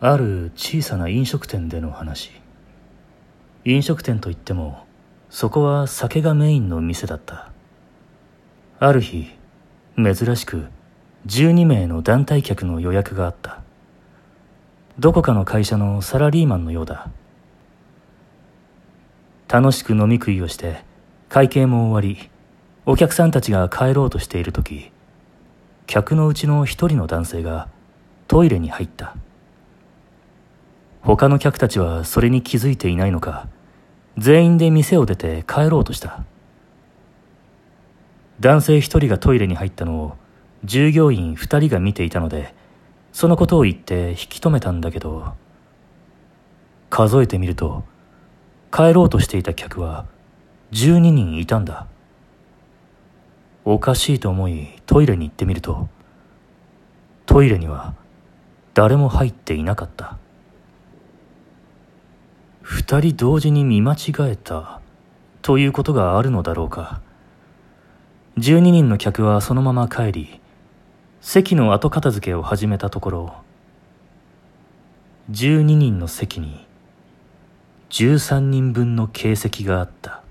ある小さな飲食店での話。飲食店といってもそこは酒がメインの店だった。ある日珍しく12名の団体客の予約があった。どこかの会社のサラリーマンのようだ。楽しく飲み食いをして会計も終わりお客さんたちが帰ろうとしている時客のうちの一人の男性がトイレに入った。他の客たちはそれに気づいていないのか。全員で店を出て帰ろうとした。男性一人がトイレに入ったのを従業員二人が見ていたのでそのことを言って引き止めたんだけど数えてみると帰ろうとしていた客は12人いたんだ。おかしいと思いトイレに行ってみるとトイレには誰も入っていなかった。二人同時に見間違えた。ということがあるのだろうか。12人の客はそのまま帰り席の後片付けを始めたところ12人の席に13人分の形跡があった。